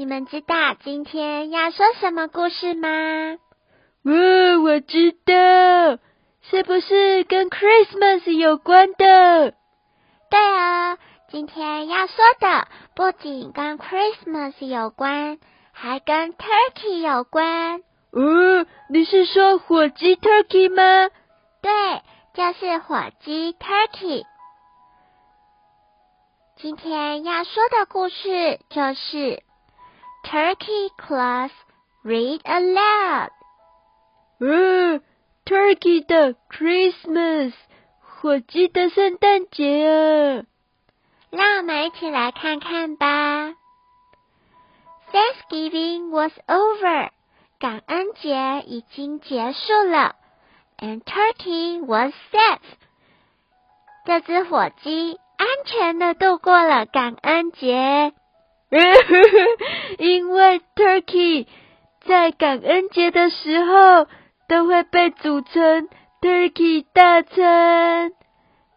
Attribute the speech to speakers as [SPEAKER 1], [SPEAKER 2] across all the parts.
[SPEAKER 1] 你们知道今天要说什么故事吗？
[SPEAKER 2] 哇，我知道，是不是跟 Christmas 有关的？
[SPEAKER 1] 对啊，今天要说的不仅跟 Christmas 有关，还跟 Turkey 有关。
[SPEAKER 2] 哦，你是说火鸡 Turkey 吗？
[SPEAKER 1] 对，就是火鸡 Turkey。今天要说的故事就是 Turkey Class Read Aloud。
[SPEAKER 2] 嗯，Turkey 的 Christmas，火鸡的圣诞节啊！
[SPEAKER 1] 让我们一起来看看吧。Thanksgiving was over，感恩节已经结束了，and Turkey was safe。这只火鸡。安全的度过了感恩节，
[SPEAKER 2] 因为 turkey 在感恩节的时候都会被煮成 turkey 大餐。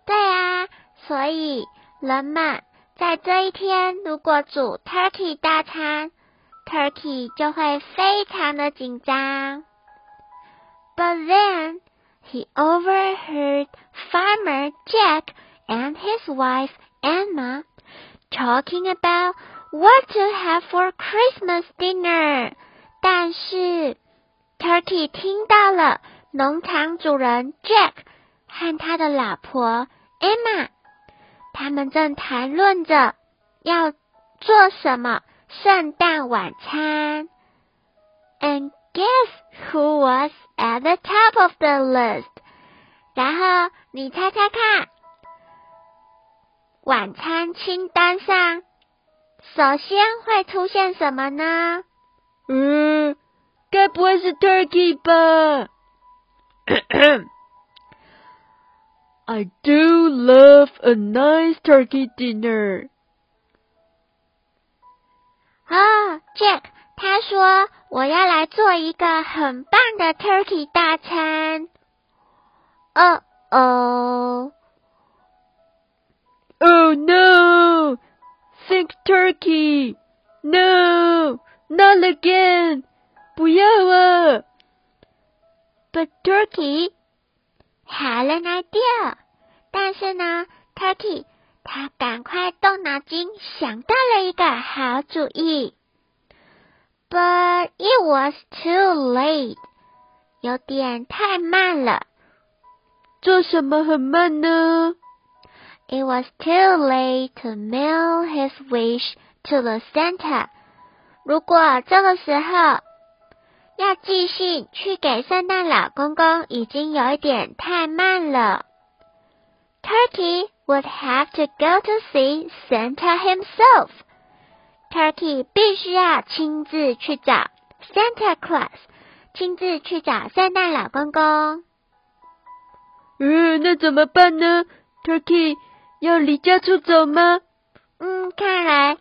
[SPEAKER 1] 对啊，所以人们在这一天如果煮 turkey 大餐，turkey 就会非常的紧张。But then he overheard Farmer Jack. and his wife Emma talking about what to have for Christmas dinner。但是 Turkey 听到了农场主人 Jack 和他的老婆 Emma，他们正谈论着要做什么圣诞晚餐。And guess who was at the top of the list？然后你猜猜看。晚餐清单上，首先会出现什么呢？
[SPEAKER 2] 嗯，该不会是 turkey 吧？I do love a nice turkey dinner.
[SPEAKER 1] 啊，Jack，他说我要来做一个很棒的 turkey 大餐。哦哦。
[SPEAKER 2] Oh no! Think turkey! No! Not again! 不要啊
[SPEAKER 1] ！But turkey had an idea. 但是呢，turkey 他赶快动脑筋，想到了一个好主意。But it was too late. 有点太慢了。
[SPEAKER 2] 做什么很慢呢
[SPEAKER 1] ？It was too late to mail his wish to the Santa。如果这个时候要寄信去给圣诞老公公，已经有一点太慢了。Turkey would have to go to see Santa himself。Turkey 必须要亲自去找 Santa Claus，亲自去找圣诞老公公。
[SPEAKER 2] 嗯，那怎么办呢？Turkey 要离家出走吗？
[SPEAKER 1] 嗯，看来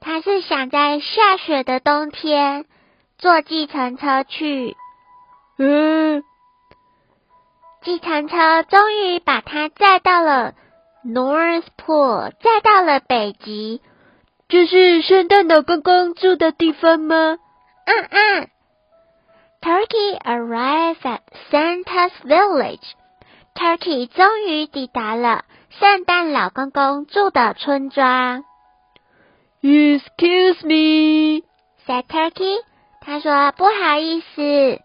[SPEAKER 1] 他是想在下雪的冬天坐计程车去。
[SPEAKER 2] 嗯，
[SPEAKER 1] 计程车终于把他载到了 North Pole，载到了北极。
[SPEAKER 2] 这是圣诞老公公住的地方吗？
[SPEAKER 1] 嗯嗯。Turkey arrived at Santa's village. Turkey 终于抵达了。圣诞老公公住的村庄。
[SPEAKER 2] Excuse me，said
[SPEAKER 1] Turkey。他说：“不好意思。”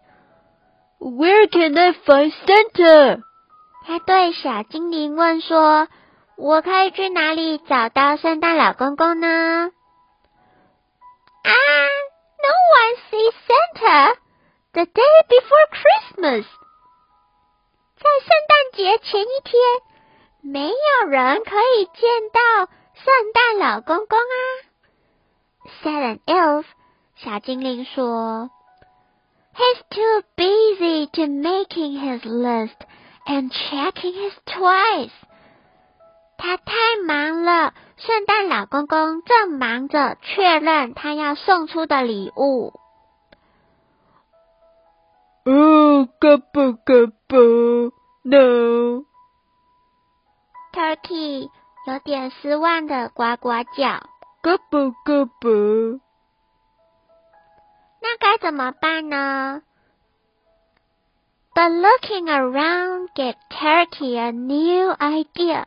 [SPEAKER 2] Where can I find Santa？
[SPEAKER 1] 他对小精灵问说：“我可以去哪里找到圣诞老公公呢？”啊，No one sees Santa the day before Christmas。在圣诞节前一天。没有人可以见到圣诞老公公啊！Said an elf 小精灵说：“He's too busy to making his list and checking his toys。”他太忙了，圣诞老公公正忙着确认他要送出的礼物。
[SPEAKER 2] 哦，嘎巴嘎巴，no。
[SPEAKER 1] Turkey 有点失望的呱呱叫，
[SPEAKER 2] 嘎巴嘎巴。
[SPEAKER 1] 那该怎么办呢？But looking around gave Turkey a new idea。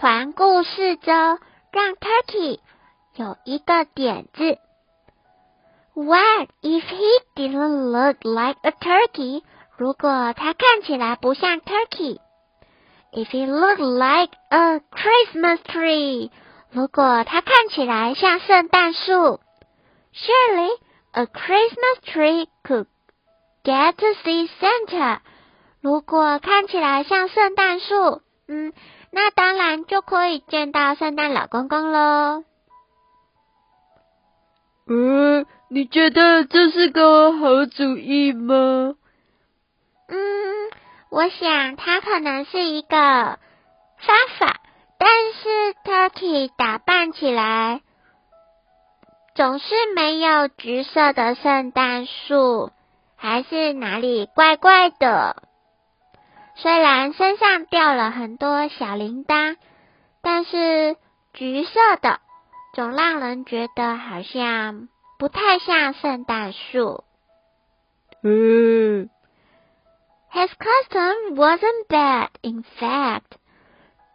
[SPEAKER 1] 环顾四周，让 Turkey 有一个点子。What if he didn't look like a turkey？如果他看起来不像 turkey？If it looked like a Christmas tree？如果它看起来像圣诞树？Surely a Christmas tree could get to see Santa。如果看起来像圣诞树，嗯，那当然就可以见到圣诞老公公喽。
[SPEAKER 2] 嗯。你觉得这是个好主意吗？
[SPEAKER 1] 嗯，我想它可能是一个方法，但是 Turkey 打扮起来总是没有橘色的圣诞树，还是哪里怪怪的。虽然身上掉了很多小铃铛，但是橘色的总让人觉得好像。不太像圣诞树。
[SPEAKER 2] 嗯。
[SPEAKER 1] His costume wasn't bad. In fact,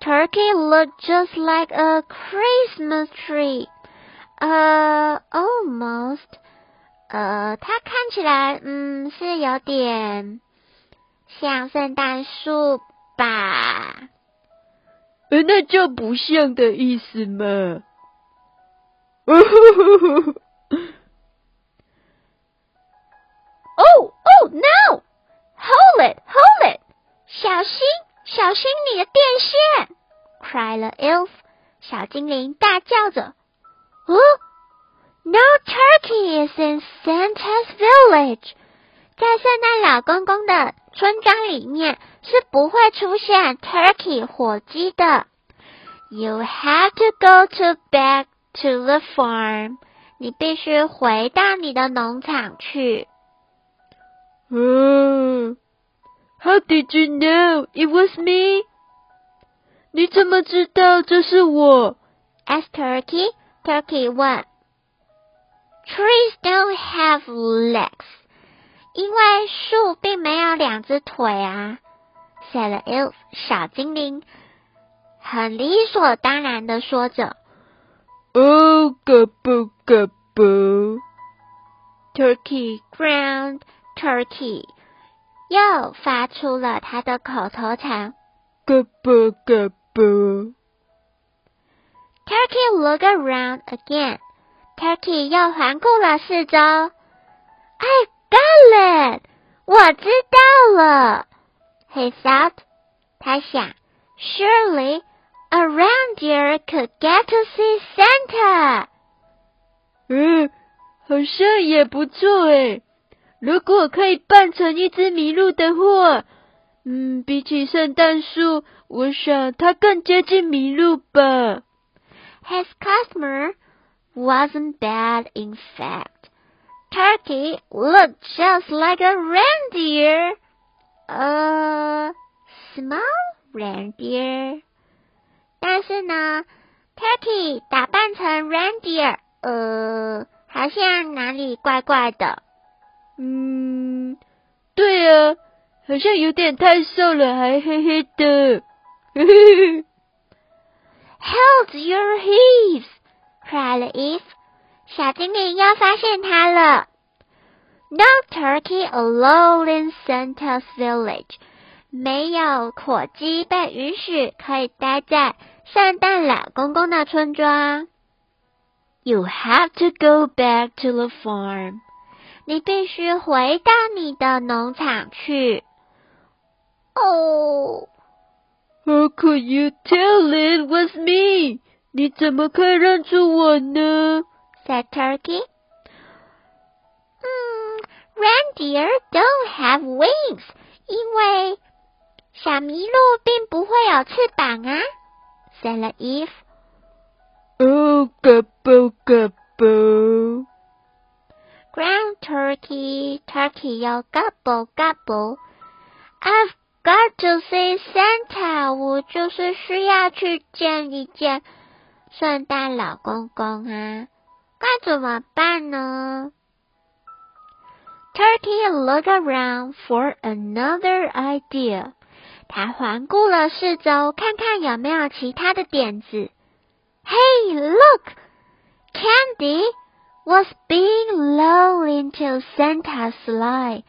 [SPEAKER 1] Turkey looked just like a Christmas tree. Uh, almost. 呃，它看起来，嗯，是有点像圣诞树吧？
[SPEAKER 2] 呃，那就不像的意思嘛。
[SPEAKER 1] ！cried the elf. 小精灵大叫着。哦，No turkey is in Santa's village. 在圣诞老公公的村庄里面是不会出现 turkey 火鸡的。You have to go to back to the farm. 你必须回到你的农场去。
[SPEAKER 2] Oh, how did you know it was me? 你怎么知道这是我
[SPEAKER 1] ？asked Turkey. Turkey 问。Trees don't have legs. 因为树并没有两只腿啊。said the elf. 小精灵很理所当然的说着。
[SPEAKER 2] Oh, 嘎布嘎布。
[SPEAKER 1] Turkey ground Turkey 又发出了他的口头禅：“
[SPEAKER 2] 嘎巴嘎巴。”
[SPEAKER 1] Turkey looked around again. Turkey 又环顾了四周。I got it，我知道了。He thought，他想，Surely a reindeer could get to see Santa。
[SPEAKER 2] 嗯，好像也不错诶。如果可以扮成一只麋鹿的话，嗯，比起圣诞树，我想他更接近麋鹿吧。
[SPEAKER 1] His customer wasn't bad, in fact. Turkey looked just like a reindeer, a small reindeer. 但是呢，Turkey 打扮成 reindeer，呃，好像哪里怪怪的。
[SPEAKER 2] 嗯，对啊，好像有点太瘦了，还黑黑的。
[SPEAKER 1] Hold your heaves! cried Eve. 小精灵要发现它了。No turkey allowed in Santa's village. 没有火鸡被允许可以待在圣诞老公公的村庄。You have to go back to the farm. 你必须回到你的农场去。哦
[SPEAKER 2] ，How could you tell it was me？你怎么可以认出我呢？
[SPEAKER 1] said Turkey。 reindeer don't have wings，因为小麋鹿并不会有翅膀啊。said the Eve.
[SPEAKER 2] Oh, gobble gobble.
[SPEAKER 1] Ground turkey, turkey 要 gobble gobble. I've got to see Santa，我就是需要去见一见圣诞老公公啊，该怎么办呢？Turkey looked around for another idea. 他环顾了四周，看看有没有其他的点子。Hey, look! Candy was being lowered into Santa's sleigh.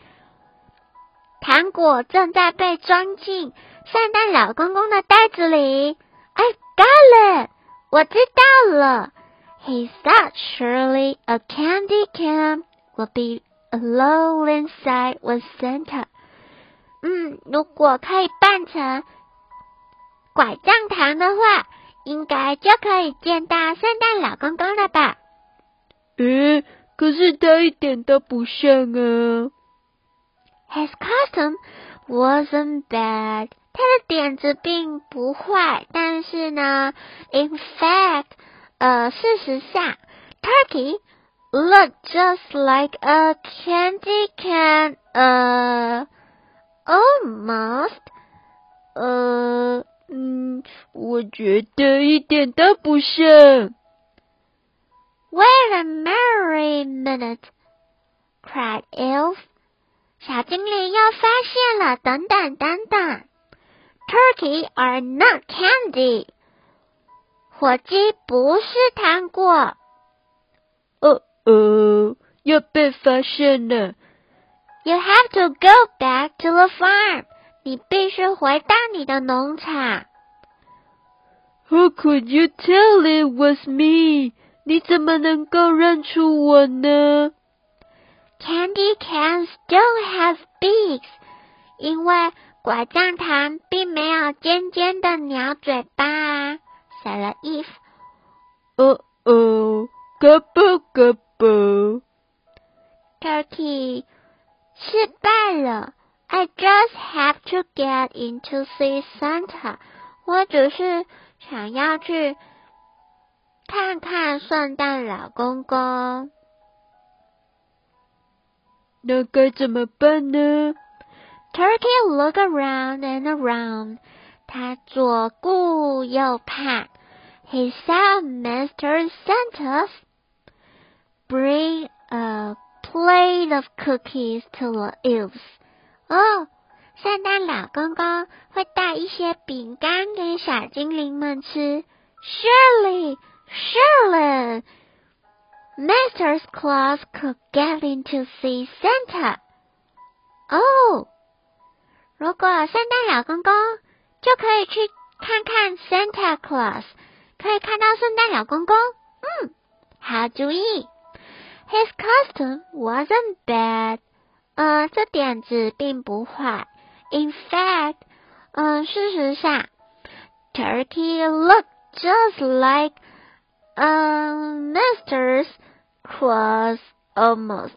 [SPEAKER 1] 糖果正在被装进圣诞老公公的袋子里。I got it！我知道了。He thought surely a candy can Will be alone inside with Santa. 嗯，如果可以扮成拐杖糖的话，应该就可以见到圣诞老公公了吧？
[SPEAKER 2] 诶，可是他一点都不像啊。
[SPEAKER 1] His costume wasn't bad，他的点子并不坏，但是呢，in fact，呃，事实上，Turkey looked just like a candy can，呃。Almost，
[SPEAKER 2] 呃，嗯，我觉得一点都不像。
[SPEAKER 1] Wait a merry minute! cried Elf. 小精灵又发现了，等等等等，Turkey are not candy. 火鸡不是糖果。
[SPEAKER 2] 哦哦，又被发现了。
[SPEAKER 1] You have to go back to the farm. 你必须回到你的农场。
[SPEAKER 2] How could you tell it was me? 你怎么能够认出我呢
[SPEAKER 1] ？Candy cans don't have beaks. 因为拐杖糖并没有尖尖的鸟嘴巴。Said the Eve.
[SPEAKER 2] 哦哦，gobble gobble.
[SPEAKER 1] Turkey 失败了。I just have to get in to see Santa。我只是想要去看看圣诞老公公。
[SPEAKER 2] 那该怎么办呢？
[SPEAKER 1] Turkey look around and around。他左顾右盼。He saw Mr. Santa bring a plate of cookies to the elves。哦，圣诞老公公会带一些饼干给小精灵们吃。Surely, surely, Mr. Claus could get in to see Santa。哦，如果圣诞老公公就可以去看看 Santa Claus，可以看到圣诞老公公。嗯，好主意。His custom wasn't bad，呃，这点子并不坏。In fact，嗯，事实上，Turkey looked just like, um, Mr. Claus almost。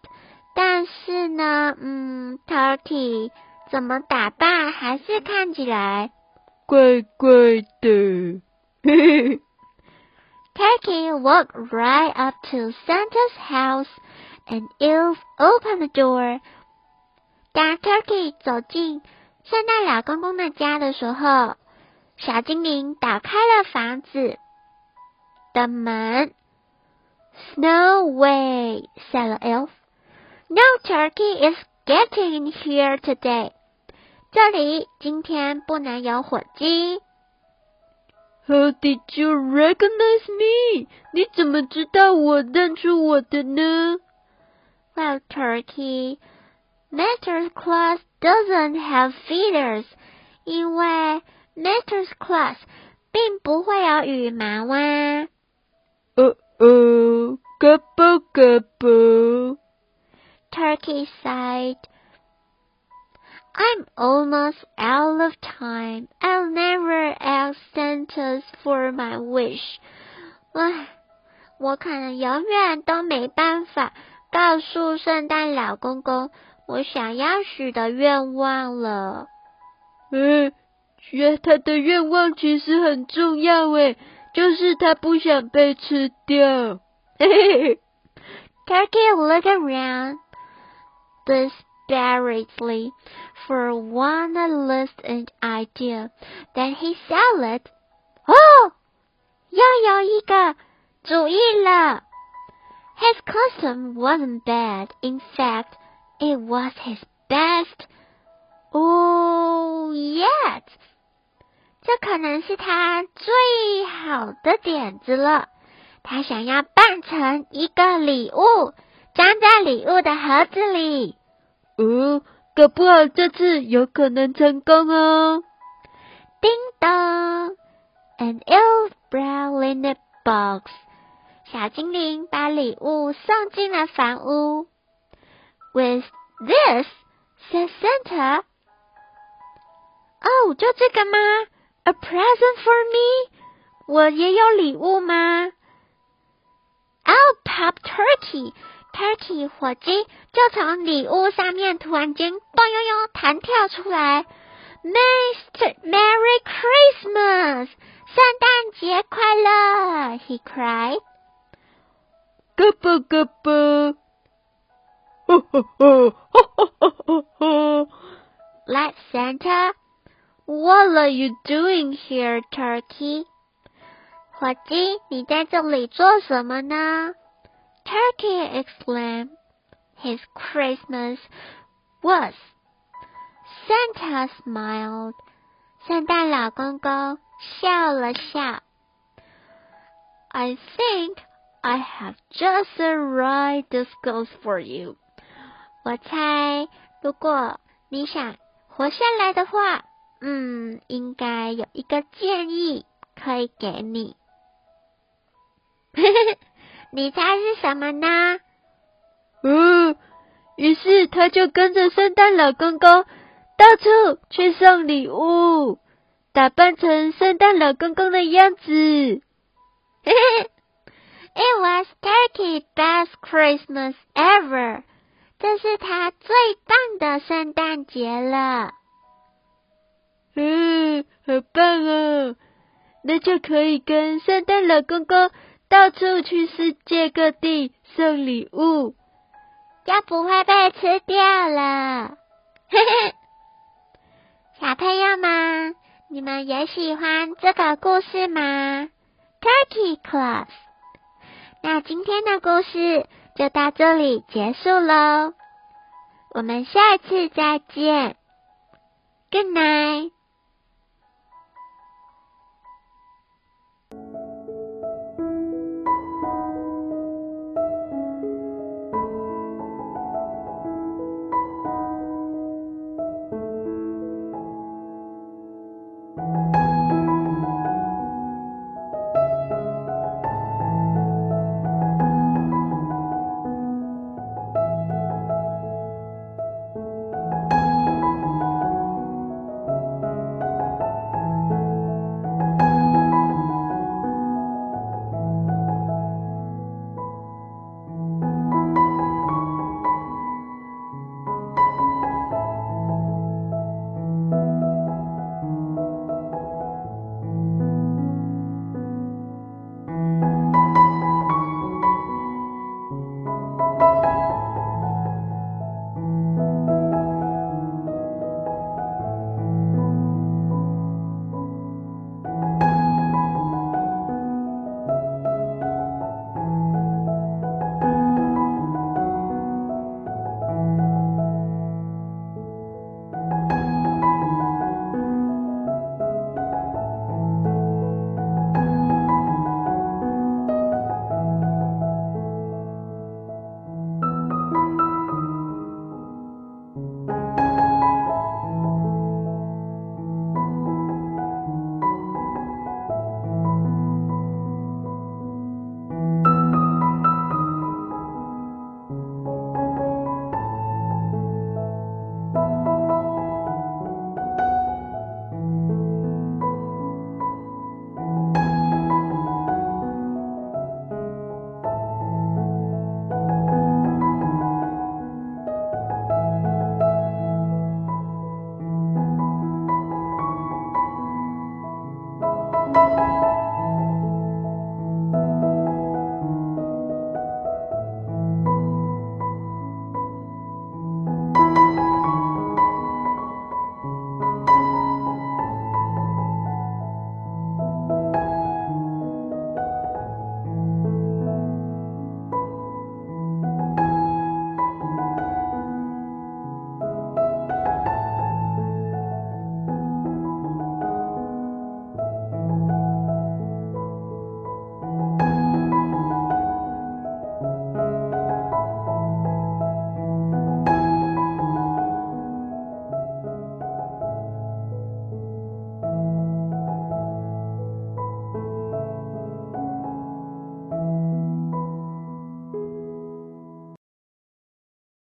[SPEAKER 1] 但是呢，嗯，Turkey 怎么打扮还是看起来
[SPEAKER 2] 怪怪的。嘿嘿。
[SPEAKER 1] Turkey walked right up to Santa's house, and Elf opened the door. 当 Turkey 走进圣诞老公公的家的时候，小精灵打开了房子的门。No way, said the elf. No turkey is getting in here today. 这里今天不能有火鸡。
[SPEAKER 2] How did you recognize me? 你怎么知道我认出我的呢？
[SPEAKER 1] Well, Turkey, Mr. Claus doesn't have feathers，因为 Mr. Claus 并不会有羽毛啊。
[SPEAKER 2] 哦哦，gobble gobble。
[SPEAKER 1] Turkey sighed. I'm almost out of time. I'll never ask Santa for my wish. 唉，我可能永远都没办法告诉圣诞老公公我想要许的愿望了。
[SPEAKER 2] 嗯，许他的愿望其实很重要诶，就是他不想被吃掉。嘿嘿嘿。
[SPEAKER 1] Turkey looked around desperately for one last idea. Then he said it. 哦，又有一个主意了。His custom wasn't bad. In fact, it was his best. Oh, yet. 这可能是他最好的点子了。他想要扮成一个礼物，装在礼物的盒子里。
[SPEAKER 2] 哦，搞不好这次有可能成功哦！
[SPEAKER 1] 叮咚，An elf brought in the box。小精灵把礼物送进了房屋。With this，said Santa。哦，就这个吗？A present for me？我也有礼物吗？Oh, pop turkey! Turkey 火鸡就从礼物上面突然间咚悠悠弹跳出来。Mr. Merry Christmas! 圣诞节快乐！He cried.
[SPEAKER 2] 嘎巴嘎巴！哈哈哈！哈哈哈哈
[SPEAKER 1] ！Like Santa, what are you doing here, Turkey? 火鸡，你在这里做什么呢？Turkey exclaimed. His Christmas was. Santa smiled. 圣诞老公公笑了笑。I think I have just the right disguise for you. 我猜，如果你想活下来的话， 嗯，应该有一个建议可以给你。你猜是什么呢？
[SPEAKER 2] 嗯，于是他就跟着圣诞老公公到处去送礼物，打扮成圣诞老公公的样子。
[SPEAKER 1] It was Turkey's best Christmas ever。这是他最棒的圣诞节了。
[SPEAKER 2] 嗯，好棒哦！那就可以跟圣诞老公公。到处去世界各地送礼物，
[SPEAKER 1] 就不会被吃掉了。嘿嘿，小朋友们，你们也喜欢这个故事吗？Turkey Claus。那今天的故事就到这里结束喽，我们下次再见。Good night。